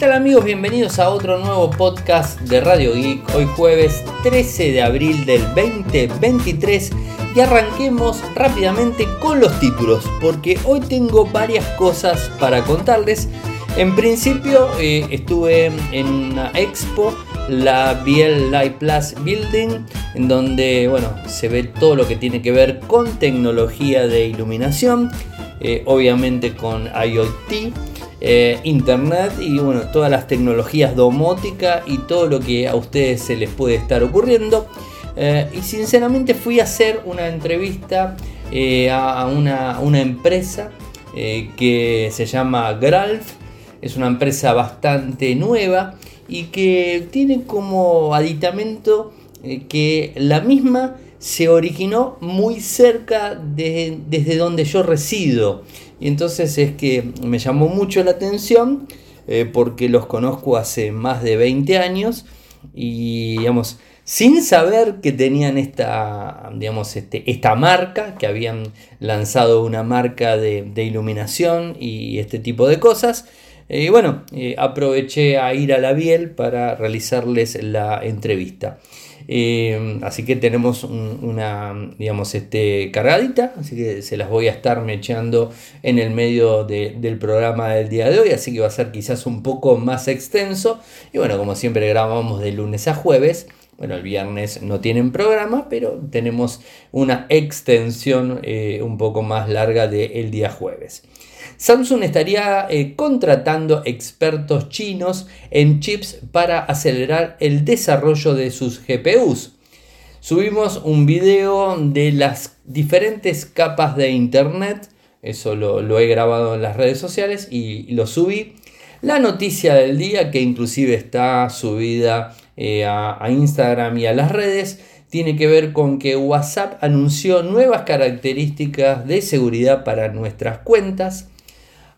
tal amigos? Bienvenidos a otro nuevo podcast de Radio Geek. Hoy jueves 13 de abril del 2023 y arranquemos rápidamente con los títulos porque hoy tengo varias cosas para contarles. En principio eh, estuve en una expo, la Biel Light Plus Building, en donde bueno, se ve todo lo que tiene que ver con tecnología de iluminación, eh, obviamente con IoT eh, internet y bueno, todas las tecnologías domótica y todo lo que a ustedes se les puede estar ocurriendo. Eh, y sinceramente fui a hacer una entrevista eh, a una, una empresa que se llama Gralf. Es una empresa bastante nueva y que tiene como aditamento que la misma se originó muy cerca de, desde donde yo resido. Y entonces es que me llamó mucho la atención eh, porque los conozco hace más de 20 años y digamos, sin saber que tenían esta, digamos, este, esta marca, que habían lanzado una marca de, iluminación y este tipo de cosas. Y eh, bueno, eh, aproveché a ir a la Biel para realizarles la entrevista. Eh, así que tenemos una, digamos, este, cargadita, así que se las voy a estar mechando en el medio del programa del día de hoy, así que va a ser quizás un poco más extenso. Y bueno, como siempre grabamos de lunes a jueves. Bueno, el viernes no tienen programa, pero tenemos una extensión eh, un poco más larga del día jueves. Samsung estaría eh, contratando expertos chinos en chips para acelerar el desarrollo de sus GPUs. Subimos un video de las diferentes capas de internet, eso lo, he grabado en las redes sociales y, lo subí. La noticia del día, que inclusive está subida eh, a Instagram y a las redes, tiene que ver con que WhatsApp anunció nuevas características de seguridad para nuestras cuentas.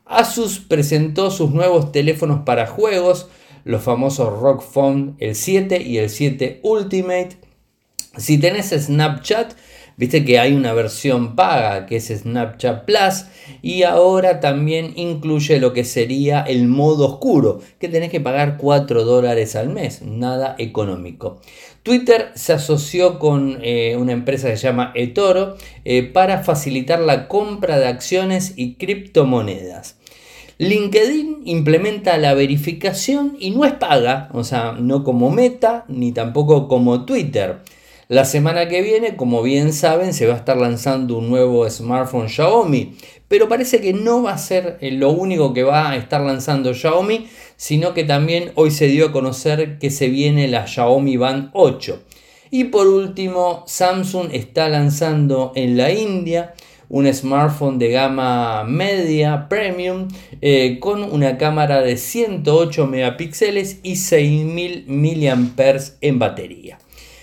Asus presentó sus nuevos teléfonos para juegos, los famosos ROG Phone el 7 y el 7 Ultimate. Si tenés Snapchat, viste que hay una versión paga que es Snapchat Plus y ahora también incluye lo que sería el modo oscuro, que tenés que pagar 4 dólares al mes, nada económico. Twitter se asoció con eh, una empresa que se llama eToro eh, para facilitar la compra de acciones y criptomonedas. LinkedIn implementa la verificación y no es paga, o sea, no como Meta ni tampoco como Twitter. La semana que viene, como bien saben, se va a estar lanzando un nuevo smartphone Xiaomi, pero parece que no va a ser eh, lo único que va a estar lanzando Xiaomi, sino que también hoy se dio a conocer que se viene la Xiaomi Band 8. Y por último, Samsung está lanzando en la India un smartphone de gama media premium eh, con una cámara de 108 megapíxeles y 6000 mAh en batería.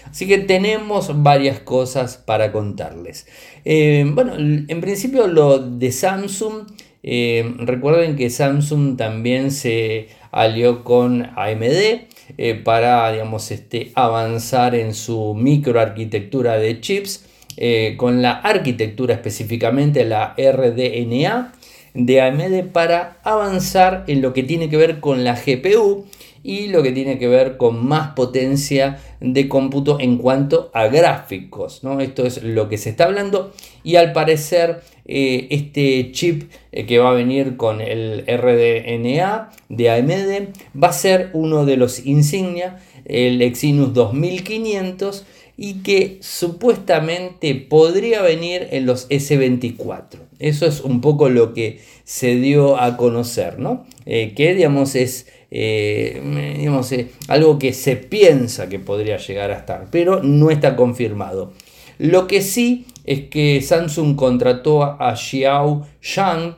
Así que tenemos varias cosas para contarles. Eh, bueno, en principio lo de Samsung, eh, recuerden que Samsung también se alió con AMD para digamos, este, avanzar en su microarquitectura de chips eh, con la arquitectura específicamente la RDNA de AMD para avanzar en lo que tiene que ver con la GPU y lo que tiene que ver con más potencia de cómputo en cuanto a gráficos. ¿no? Esto es lo que se está hablando y al parecer eh, este chip eh, que va a venir con el RDNA de AMD va a ser uno de los insignia, el Exynos 2500 y que supuestamente podría venir en los S24. Eso es un poco lo que se dio a conocer, ¿no? Eh, que digamos es eh, eh, algo que se piensa que podría llegar a estar, pero no está confirmado. Lo que sí es que Samsung contrató a Xiao Shang,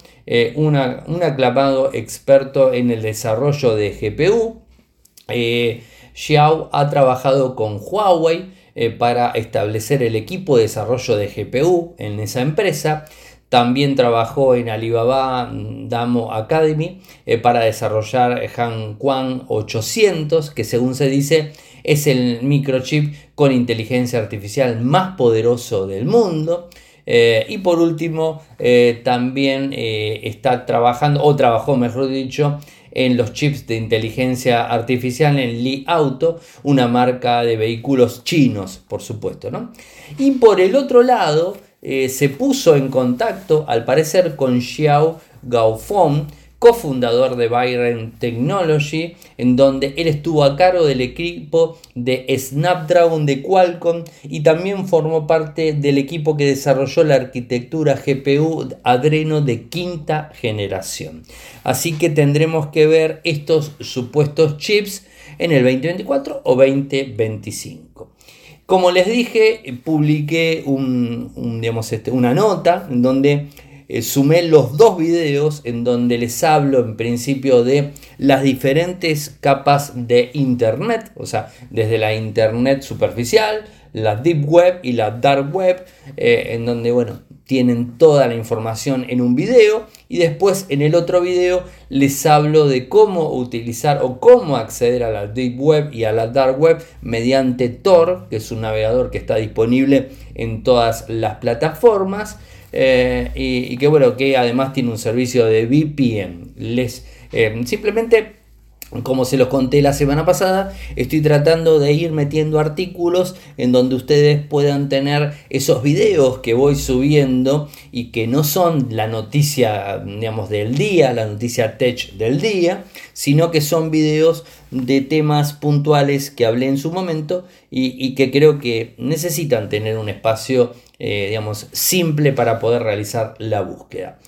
un aclamado experto en el desarrollo de GPU. Xiao ha trabajado con Huawei, eh, para establecer el equipo de desarrollo de GPU en esa empresa. También trabajó en Alibaba Damo Academy eh, para desarrollar Han Quan 800, que según se dice es el microchip con inteligencia artificial más poderoso del mundo. y por último, también está trabajando, o trabajó mejor dicho, en los chips de inteligencia artificial en Li Auto, una marca de vehículos chinos, por supuesto. ¿no? Y por el otro lado, eh, se puso en contacto, al parecer, con Xiao Gaofeng, cofundador de Byron Technology, en donde él estuvo a cargo del equipo de Snapdragon de Qualcomm y también formó parte del equipo que desarrolló la arquitectura GPU Adreno de quinta generación. Así que tendremos que ver estos supuestos chips en el 2024 o 2025. Como les dije, publiqué este, una nota en donde eh, sumé los dos videos en donde les hablo en principio de las diferentes capas de Internet, o sea, desde la Internet superficial, la Deep Web y la Dark Web, eh, en donde, bueno, tienen toda la información en un video y después en el otro video les hablo de cómo utilizar o cómo acceder a la Deep Web y a la Dark Web mediante Tor, que es un navegador que está disponible en todas las plataformas. Eh, y, que bueno, que además tiene un servicio de VPN. Les, eh, simplemente como se los conté la semana pasada, estoy tratando de ir metiendo artículos en donde ustedes puedan tener esos videos que voy subiendo y que no son la noticia, digamos, del día, la noticia tech del día, sino que son videos de temas puntuales que hablé en su momento y, que creo que necesitan tener un espacio, eh, digamos, simple para poder realizar la búsqueda.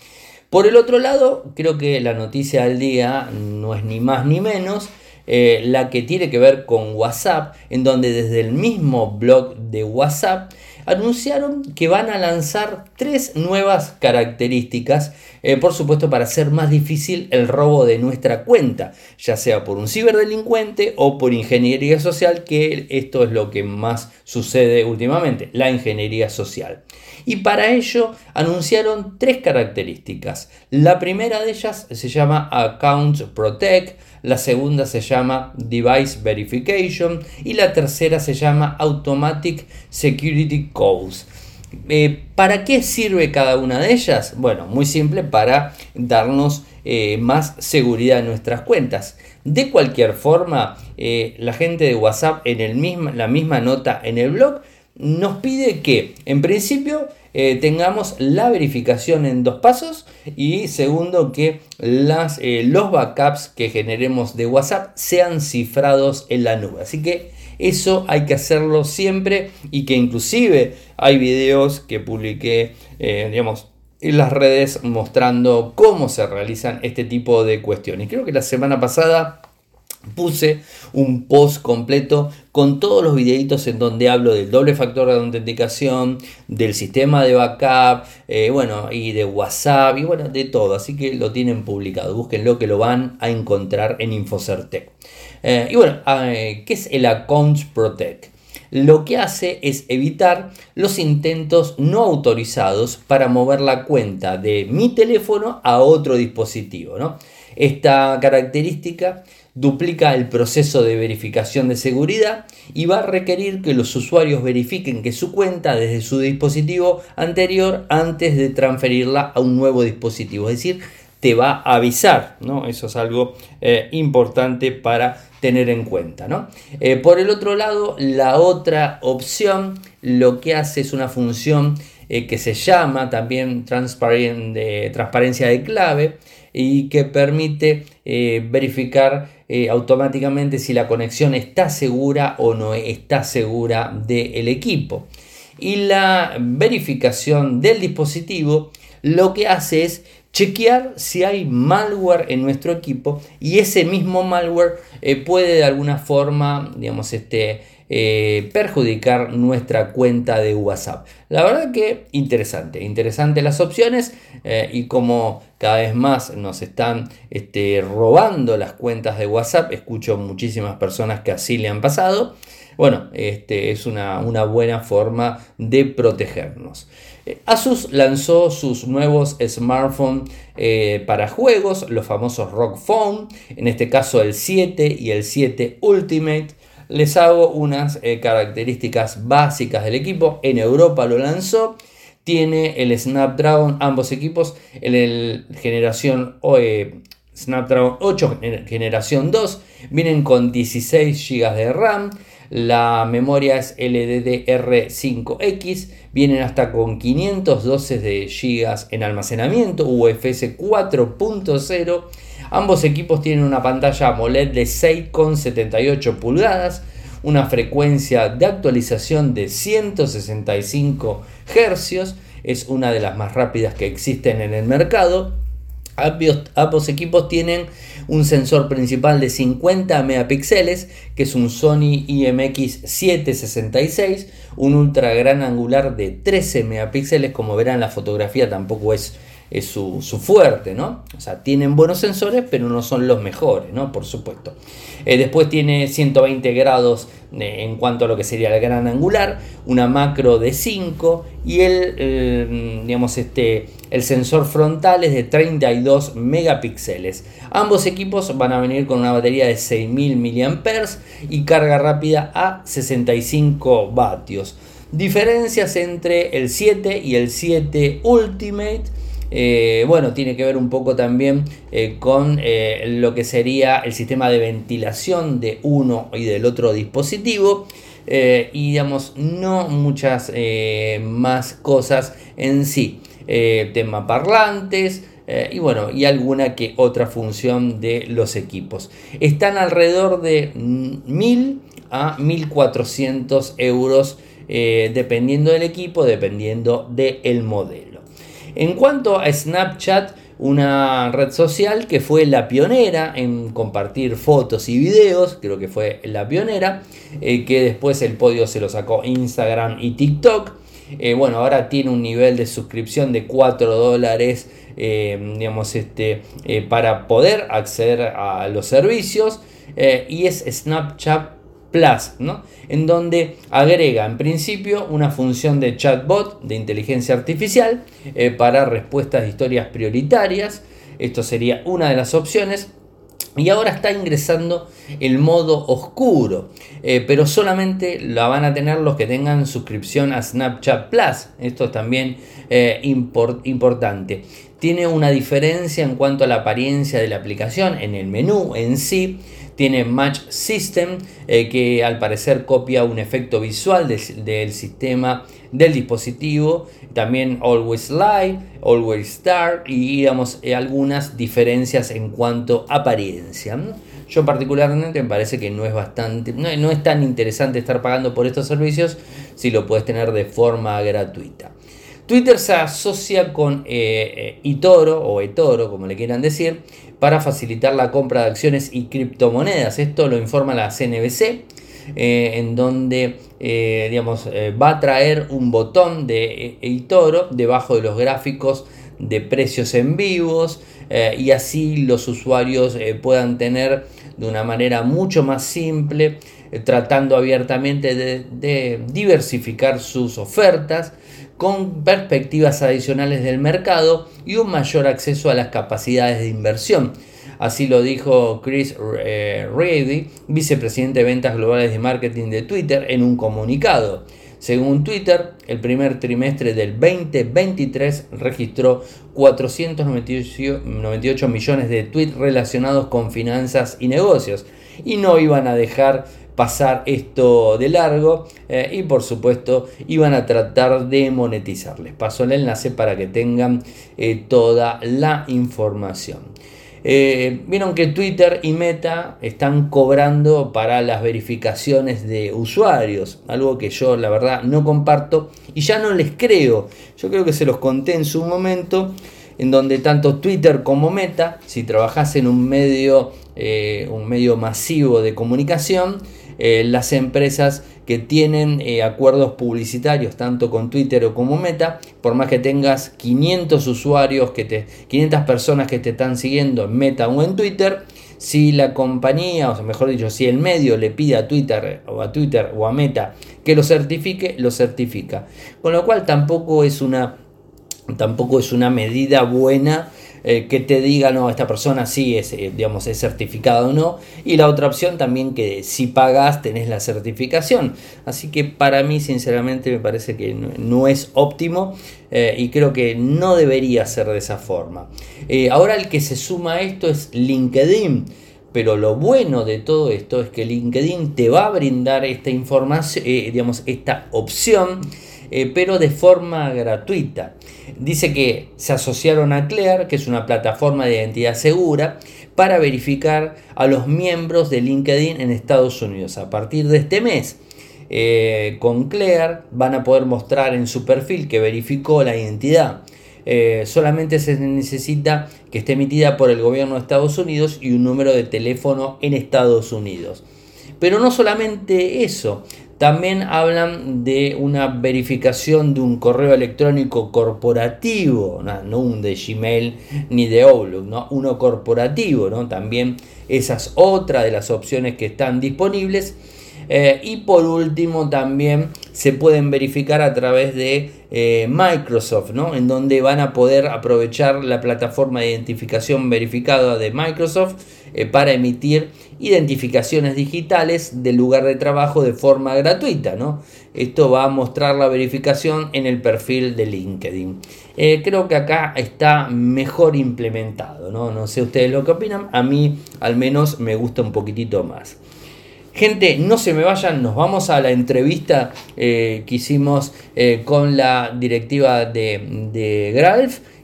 Por el otro lado, creo que la noticia del día no es ni más ni menos eh, la que tiene que ver con WhatsApp, en donde desde el mismo blog de WhatsApp anunciaron que van a lanzar tres nuevas características, eh, por supuesto para hacer más difícil el robo de nuestra cuenta, ya sea por un ciberdelincuente o por ingeniería social, que esto es lo que más sucede últimamente, la ingeniería social. Y para ello anunciaron tres características. La primera de ellas se llama Account Protect, la segunda se llama Device Verification y la tercera se llama Automatic Security Codes. Eh, ¿Para qué sirve cada una de ellas? Bueno, muy simple, para darnos eh, más seguridad en nuestras cuentas. De cualquier forma, eh, la gente de WhatsApp en el la misma nota en el blog nos pide que, en principio, eh, tengamos la verificación en dos pasos y segundo que las, eh, los backups que generemos de WhatsApp sean cifrados en la nube. Así que eso hay que hacerlo siempre y que inclusive hay videos que publiqué, eh, digamos, en las redes mostrando cómo se realizan este tipo de cuestiones. Creo que la semana pasada puse un post completo con todos los videitos en donde hablo del doble factor de autenticación, del sistema de backup, eh, bueno, y de WhatsApp, y bueno, de todo. Así que lo tienen publicado. Búsquenlo que lo van a encontrar en Infocertec. Eh, y bueno, eh, ¿qué es el Account Protect? Lo que hace es evitar los intentos no autorizados para mover la cuenta de mi teléfono a otro dispositivo. ¿no? Esta característica duplica el proceso de verificación de seguridad y va a requerir que los usuarios verifiquen que su cuenta desde su dispositivo anterior antes de transferirla a un nuevo dispositivo. Es decir, te va a avisar, ¿no? Eso es algo eh, importante para tener en cuenta, ¿no? Eh, por el otro lado, la otra opción lo que hace es una función eh, que se llama también transparencia de clave y que permite verificar eh, automáticamente si la conexión está segura o no está segura del equipo. Y la verificación del dispositivo lo que hace es chequear si hay malware en nuestro equipo y ese mismo malware eh, puede de alguna forma, digamos, este, eh, perjudicar nuestra cuenta de WhatsApp. La verdad que interesante, interesante las opciones eh, y como cada vez más nos están este, robando las cuentas de WhatsApp, escucho muchísimas personas que así le han pasado. Bueno, este es una, buena forma de protegernos. Eh, Asus lanzó sus nuevos smartphones para juegos, los famosos Rock Phone, en este caso el 7 y el 7 Ultimate les hago unas eh, características básicas del equipo. En Europa lo lanzó. tiene el Snapdragon, ambos equipos, el, generación eh, Snapdragon 8 generación 2, vienen con 16 GB de RAM, la memoria es LDDR5X, vienen hasta con 512 de GB en almacenamiento, UFS 4.0. Ambos equipos tienen una pantalla AMOLED de 6,78 pulgadas, una frecuencia de actualización de 165 Hz, es una de las más rápidas que existen en el mercado. Ambos, equipos tienen un sensor principal de 50 megapíxeles, que es un Sony IMX 766, un ultra gran angular de 13 megapíxeles, como verán la fotografía tampoco es es su, fuerte, ¿no? O sea, tienen buenos sensores, pero no son los mejores, ¿no? Por supuesto. Eh, después tiene 120 grados en cuanto a lo que sería el gran angular, una macro de 5 y el, eh, digamos, este, el sensor frontal es de 32 megapíxeles. Ambos equipos van a venir con una batería de 6000 mAh y carga rápida a 65 vatios. Diferencias entre el 7 y el 7 Ultimate eh, bueno, tiene que ver un poco también eh, con eh, lo que sería el sistema de ventilación de uno y del otro dispositivo. y digamos, no muchas más cosas en sí. tema parlantes, y bueno, y alguna que otra función de los equipos. Están alrededor de 1000 a 1400 euros dependiendo del equipo, dependiendo del modelo. En cuanto a Snapchat, una red social que fue la pionera en compartir fotos y videos, creo que fue la pionera, eh, que después el podio se lo sacó Instagram y TikTok. Eh, bueno, ahora tiene un nivel de suscripción de 4 dólares, eh, digamos, este, para poder acceder a los servicios. y es Snapchat Plus, ¿no? en donde agrega en principio una función de chatbot de inteligencia artificial eh, para respuestas de historias prioritarias. Esto sería una de las opciones. Y ahora está ingresando el modo oscuro, eh, pero solamente la van a tener los que tengan suscripción a Snapchat Plus. Esto es también eh, importante. Tiene una diferencia en cuanto a la apariencia de la aplicación en el menú en sí tiene Match System, eh, que al parecer copia un efecto visual del sistema del dispositivo. También Always Light, Always Dark y digamos eh, algunas diferencias en cuanto a apariencia. Yo particularmente me parece que no es bastante, no, es tan interesante estar pagando por estos servicios si lo puedes tener de forma gratuita. Twitter se asocia con eh, eToro o eToro, como le quieran decir, para facilitar la compra de acciones y criptomonedas. Esto lo informa la CNBC. Eh, en donde eh, digamos, eh, va a traer un botón de eToro debajo de los gráficos de precios en vivos y así los usuarios puedan tener de una manera mucho más simple, tratando abiertamente de diversificar sus ofertas con perspectivas adicionales del mercado y un mayor acceso a las capacidades de inversión. Así lo dijo Chris eh, Reedy, vicepresidente de ventas globales de marketing de Twitter, en un comunicado. Según Twitter, el primer trimestre del 2023 registró 498 millones de tweets relacionados con finanzas y negocios y no iban a dejar pasar esto de largo eh, y por supuesto iban a tratar de monetizar. Les paso el enlace para que tengan eh, toda la información. Eh, vieron que Twitter y Meta están cobrando para las verificaciones de usuarios, algo que yo la verdad no comparto y ya no les creo. Yo creo que se los conté en su momento, en donde tanto Twitter como Meta, si trabajas en un medio, un medio masivo de comunicación, eh, las empresas que tienen eh, acuerdos publicitarios tanto con Twitter o como Meta, por más que tengas 500 usuarios, que te, 500 personas que te están siguiendo en Meta o en Twitter, si la compañía, o mejor dicho, si el medio le pide a Twitter o a Twitter o a Meta que lo certifique, lo certifica. Con lo cual tampoco es una, tampoco es una medida buena eh, que te diga, no, esta persona sí es, eh, digamos, es certificada o no. Y la otra opción también que si pagas tenés la certificación. Así que para mí, sinceramente, me parece que no, es óptimo eh, y creo que no debería ser de esa forma. ahora el que se suma a esto es LinkedIn. Pero lo bueno de todo esto es que LinkedIn te va a brindar esta información, digamos, esta opción eh, pero de forma gratuita. Dice que se asociaron a Clear, que es una plataforma de identidad segura, para verificar a los miembros de LinkedIn en Estados Unidos. A partir de este mes, eh, con Clear van a poder mostrar en su perfil que verificó la identidad. Eh, solamente se necesita que esté emitida por el gobierno de Estados Unidos y un número de teléfono en Estados Unidos. Pero no solamente eso, también hablan de una verificación de un correo electrónico corporativo, no, un de Gmail ni de Outlook, ¿no? uno corporativo. ¿no? También esa es otra de las opciones que están disponibles. Eh, y por último también se pueden verificar a través de eh, Microsoft, ¿no? en donde van a poder aprovechar la plataforma de identificación verificada de Microsoft eh, para emitir identificaciones digitales del lugar de trabajo de forma gratuita. ¿no? Esto va a mostrar la verificación en el perfil de LinkedIn. Eh, creo que acá está mejor implementado. ¿no? no sé ustedes lo que opinan. A mí al menos me gusta un poquitito más. Gente, no se me vayan, nos vamos a la entrevista eh, que hicimos con la directiva de, de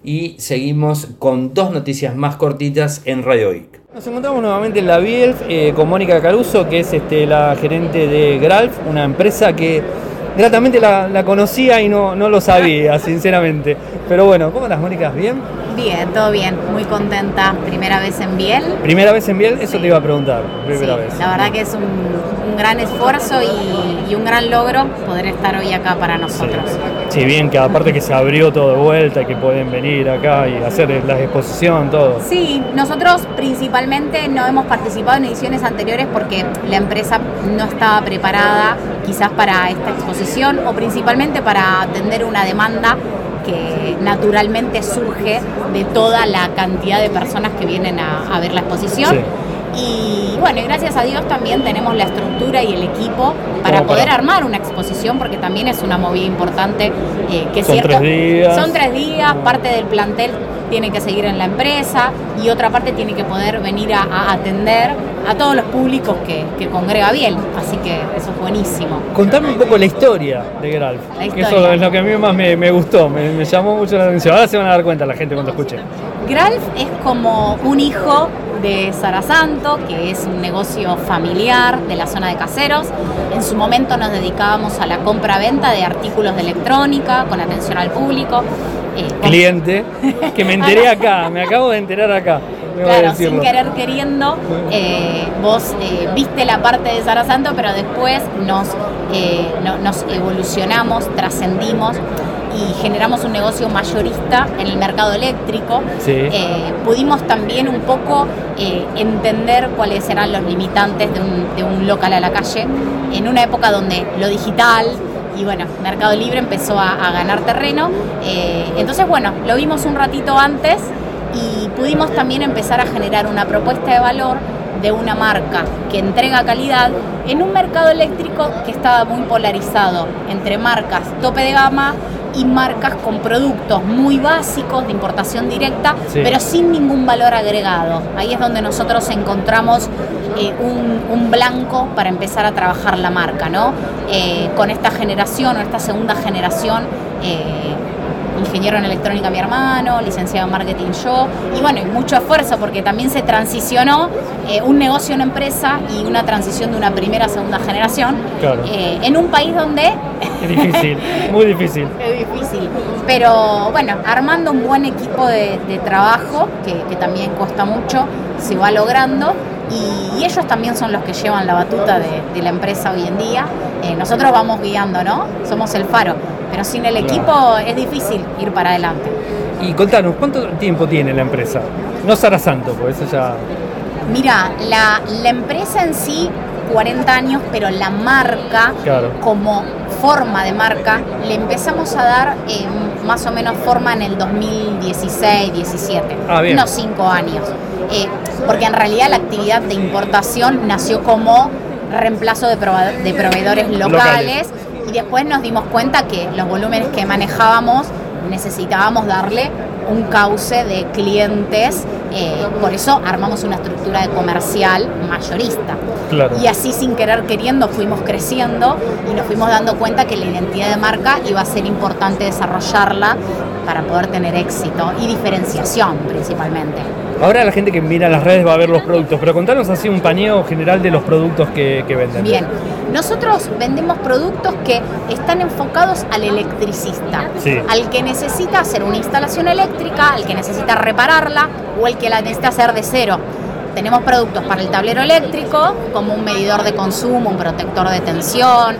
y seguimos con dos noticias más cortitas en Radio Geek. Nos encontramos nuevamente en la Bielf eh, con Mónica Caruso, que es este, la gerente de Gralf, una empresa que gratamente la, conocía y no, no lo sabía, sinceramente. Pero bueno, ¿cómo estás, Mónica? ¿Bien? Bien, todo bien, muy contenta. Primera vez en Biel. ¿Primera vez en Biel? Eso te iba a preguntar. Primera vez. La verdad que es un, gran esfuerzo y, un gran logro poder estar hoy acá para nosotros. Sí. Bien, que aparte que se abrió todo de vuelta, que pueden venir acá y hacer la exposición, todo. Sí, nosotros principalmente no hemos participado en ediciones anteriores porque la empresa no estaba preparada quizás para esta exposición o principalmente para atender una demanda que naturalmente surge de toda la cantidad de personas que vienen a, ver la exposición. Y bueno, gracias a Dios también tenemos la estructura y el equipo para poder armar una exposición, porque también es una movida importante eh, que son tres días. Son tres días, parte del plantel tiene que seguir en la empresa y otra parte tiene que poder venir a, atender a todos los públicos que, congrega bien. Así que eso es buenísimo. Contame un poco la historia de Gralf. eso es lo que a mí más me, gustó, me, llamó mucho la atención. Ahora se van a dar cuenta la gente cuando escuche. Gralf es como un hijo de Sara Santo, que es un negocio familiar de la zona de caseros. En su momento nos dedicábamos a la compra-venta de artículos de electrónica con atención al público. Eh, cliente, que me enteré acá, me acabo de enterar acá. Claro, sin querer queriendo, eh, vos eh, viste la parte de Sara Santo, pero después nos, nos evolucionamos, trascendimos y generamos un negocio mayorista en el mercado eléctrico. pudimos también un poco entender cuáles eran los limitantes de un, de un local a la calle en una época donde lo digital, y bueno, Mercado Libre empezó a, ganar terreno. Eh, entonces, bueno, lo vimos un ratito antes y pudimos también empezar a generar una propuesta de valor de una marca que entrega calidad en un mercado eléctrico que estaba muy polarizado entre marcas tope de gama y marcas con productos muy básicos de importación directa, pero sin ningún valor agregado. Ahí es donde nosotros encontramos eh, un, blanco para empezar a trabajar la marca, ¿no? Eh, con esta generación o esta segunda generación. Eh, ingeniero en electrónica mi hermano, licenciado en marketing yo, y bueno, y mucho esfuerzo porque también se transicionó eh, un negocio, una empresa y una transición de una primera a segunda generación eh, en un país donde... Es difícil, muy difícil. Es difícil, pero bueno, armando un buen equipo de, trabajo, que, también cuesta mucho, se va logrando y, ellos también son los que llevan la batuta de, la empresa hoy en día. Eh, nosotros vamos guiando, ¿no? Somos el faro pero sin el equipo es difícil ir para adelante. Y contanos, ¿cuánto tiempo tiene la empresa? No Sara Santo, pues eso ya... Mira, la, empresa en sí, 40 años, pero la marca como forma de marca le empezamos a dar eh, más o menos forma en el 2016, 17, Ah, bien. unos cinco años. Eh, porque en realidad la actividad de importación nació como reemplazo de, proveedores locales, Locales. Y después nos dimos cuenta que los volúmenes que manejábamos necesitábamos darle un cauce de clientes, eh, por eso armamos una estructura de comercial mayorista. Claro. Y así sin querer queriendo fuimos creciendo y nos fuimos dando cuenta que la identidad de marca iba a ser importante desarrollarla para poder tener éxito y diferenciación principalmente. Ahora la gente que mira las redes va a ver los productos, pero contanos así un paneo general de los productos que, que venden. Bien, nosotros vendemos productos que están enfocados al electricista, Sí. al que necesita hacer una instalación eléctrica, al que necesita repararla o el que la necesita hacer de cero. Tenemos productos para el tablero eléctrico, como un medidor de consumo, un protector de tensión,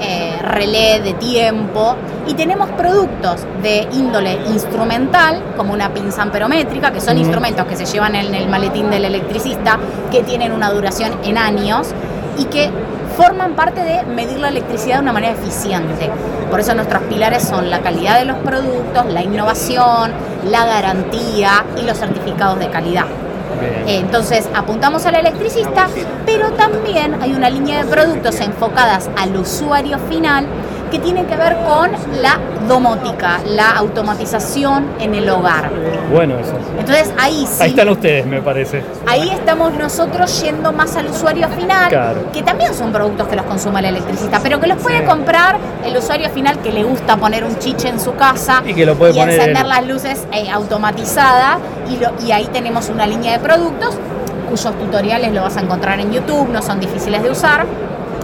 eh, relé de tiempo, y tenemos productos de índole instrumental, como una pinza amperométrica, que son instrumentos que se llevan en el maletín del electricista, que tienen una duración en años y que forman parte de medir la electricidad de una manera eficiente. Por eso nuestros pilares son la calidad de los productos, la innovación, la garantía y los certificados de calidad. Eh, Entonces apuntamos al electricista, pero también hay una línea de productos enfocadas al usuario final que tiene que ver con la domótica, la automatización en el hogar. Bueno, eso. Entonces ahí sí. Ahí están ustedes, me parece. Ahí estamos nosotros yendo más al usuario final, Claro. que también son productos que los consume el electricista, pero que los puede Sí. comprar el usuario final que le gusta poner un chiche en su casa Y que lo puede poner encender él. las luces eh, automatizadas y, lo- y ahí tenemos una línea de productos cuyos tutoriales lo vas a encontrar en YouTube, no son difíciles de usar.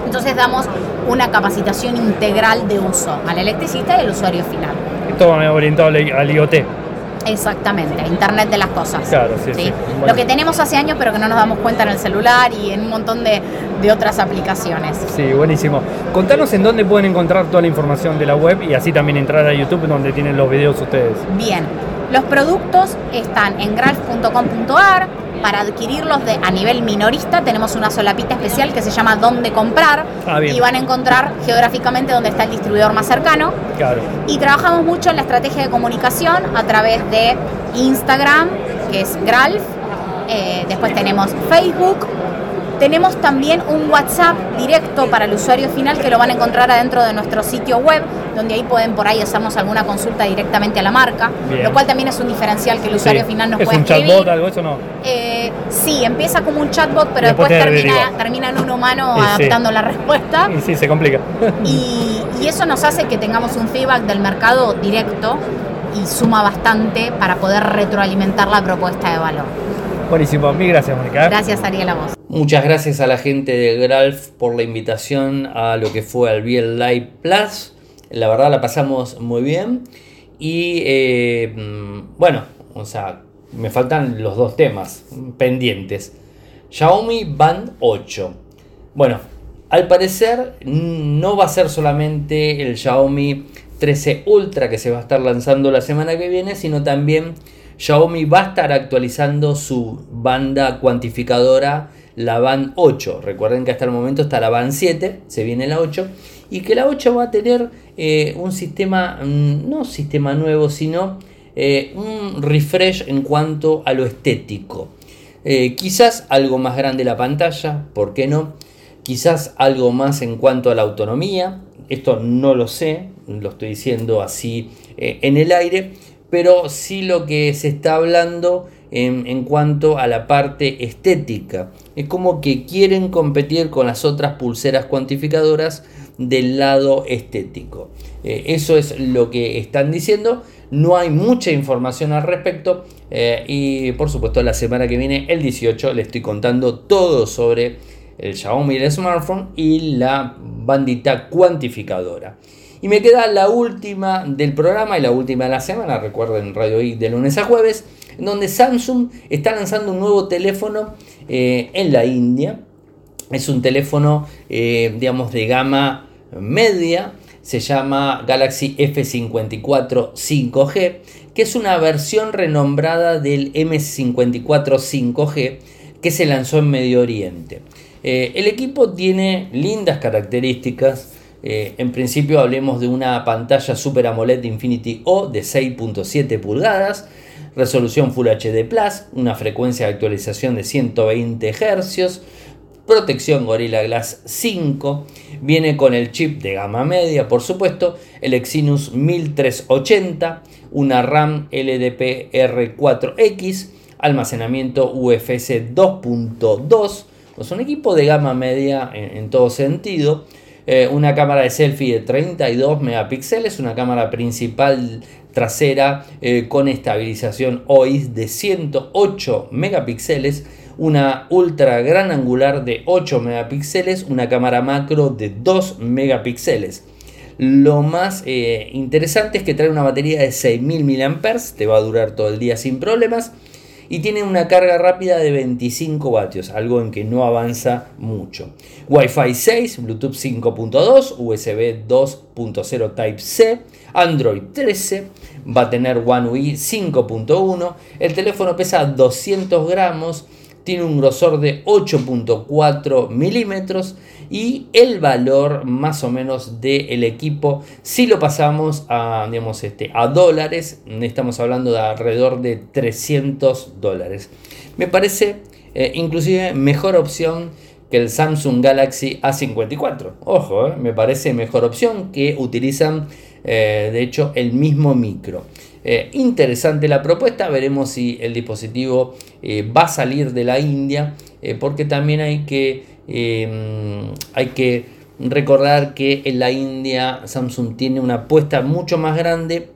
Entonces damos una capacitación integral de uso al electricista y al usuario final. Todo orientado al IoT. Exactamente, Internet de las cosas. Claro, sí, sí. Lo Bueno. que tenemos hace años, pero que no nos damos cuenta en el celular y en un montón de, de otras aplicaciones. Sí, buenísimo. Contanos en dónde pueden encontrar toda la información de la web y así también entrar a YouTube donde tienen los videos ustedes. Bien, los productos están en gralf.com.ar. Para adquirirlos de, a nivel minorista tenemos una solapita especial que se llama Dónde comprar Ah, y van a encontrar geográficamente dónde está el distribuidor más cercano. Claro. Y trabajamos mucho en la estrategia de comunicación a través de Instagram, que es Gralf. Eh, después tenemos Facebook. Tenemos también un WhatsApp directo para el usuario final que lo van a encontrar adentro de nuestro sitio web, donde ahí pueden por ahí hacernos alguna consulta directamente a la marca, Bien. lo cual también es un diferencial que el usuario Sí. final nos ¿Es puede un escribir. chatbot, algo eso no? Eh, sí, empieza como un chatbot, pero Después después, te termina, termina en un humano Y sí. adaptando la respuesta. Y sí, se complica. Y, y eso nos hace que tengamos un feedback del mercado directo y suma bastante para poder retroalimentar la propuesta de valor. Buenísimo, mil gracias, Mónica. ¿eh? Gracias, Ariel, a vos. Muchas gracias a la gente de Gralf por la invitación a lo que fue al Biel Live Plus. La verdad la pasamos muy bien. Y eh, mm, bueno, o sea, me faltan los dos temas pendientes. Xiaomi Band 8. Bueno, al parecer mm, no va a ser solamente el Xiaomi 13 Ultra que se va a estar lanzando la semana que viene, sino también Xiaomi va a estar actualizando su banda cuantificadora, la Band 8. Recuerden que hasta el momento está la Band 7, se viene la 8, y que la 8 va a tener eh, un sistema, mm, no sistema nuevo, sino eh, un refresh en cuanto a lo estético. Eh, quizás algo más grande la pantalla, ¿por qué no? Quizás algo más en cuanto a la autonomía. Esto no lo sé, lo estoy diciendo así en el aire, pero sí lo que se está hablando en, cuanto a la parte estética. Es como que quieren competir con las otras pulseras cuantificadoras del lado estético. Eh, eso es lo que están diciendo. No hay mucha información al respecto. eh, y por supuesto, la semana que viene, el 18, le estoy contando todo sobre el Xiaomi el smartphone y la bandita cuantificadora. Y me queda la última del programa y la última de la semana. Recuerden Radio I de lunes a jueves, en donde Samsung está lanzando un nuevo teléfono eh, en la India. Es un teléfono, eh, digamos, de gama media. Se llama Galaxy F54 5G, que es una versión renombrada del M54 5G que se lanzó en Medio Oriente. Eh, el equipo tiene lindas características. Eh, en principio hablemos de una pantalla Super AMOLED Infinity O de 6.7 pulgadas, resolución Full HD Plus, una frecuencia de actualización de 120 Hz, protección Gorilla Glass 5, viene con el chip de gama media, por supuesto, el Exynos 1380, una RAM LDPR4X, almacenamiento UFS 2.2, es un equipo de gama media en, todo sentido. Eh, una cámara de selfie de 32 megapíxeles, una cámara principal trasera eh, con estabilización OIS de 108 megapíxeles, una ultra gran angular de 8 megapíxeles, una cámara macro de 2 megapíxeles. Lo más eh, interesante es que trae una batería de 6000 mAh, te va a durar todo el día sin problemas y tiene una carga rápida de 25 vatios, algo en que no avanza mucho. Wi-Fi 6, Bluetooth 5.2, USB 2.0 Type-C, Android 13, va a tener One UI 5.1, el teléfono pesa 200 gramos, tiene un grosor de 8.4 milímetros y el valor más o menos del equipo si lo pasamos a, digamos, este, a dólares estamos hablando de alrededor de 300 dólares. Me parece eh, inclusive mejor opción que el Samsung Galaxy A54 ojo eh, me parece mejor opción que utilizan eh, de hecho el mismo micro eh, interesante la propuesta, veremos si el dispositivo eh, va a salir de la India, eh, porque también hay que, em, hay que recordar que en la India Samsung tiene una apuesta mucho más grande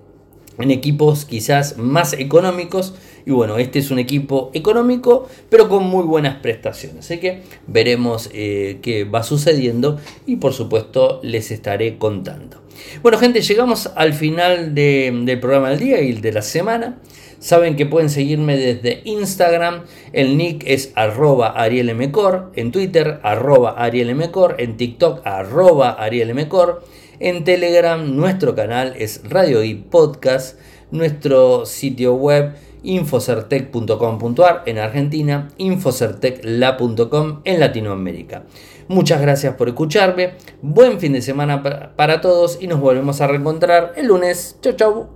en equipos quizás más económicos y bueno, este es un equipo económico pero con muy buenas prestaciones. Así que veremos qué va sucediendo y por supuesto les estaré contando. Bueno, gente, llegamos al final del programa del día y de la semana. Saben que pueden seguirme desde Instagram. El nick es arroba arielmcor. En Twitter, arroba arielmcor. En TikTok, arroba arielmcor. En Telegram, nuestro canal es Radio y Podcast. Nuestro sitio web infocertec.com.ar en Argentina, infocertecla.com en Latinoamérica. Muchas gracias por escucharme, buen fin de semana para todos y nos volvemos a reencontrar el lunes. Chau chau.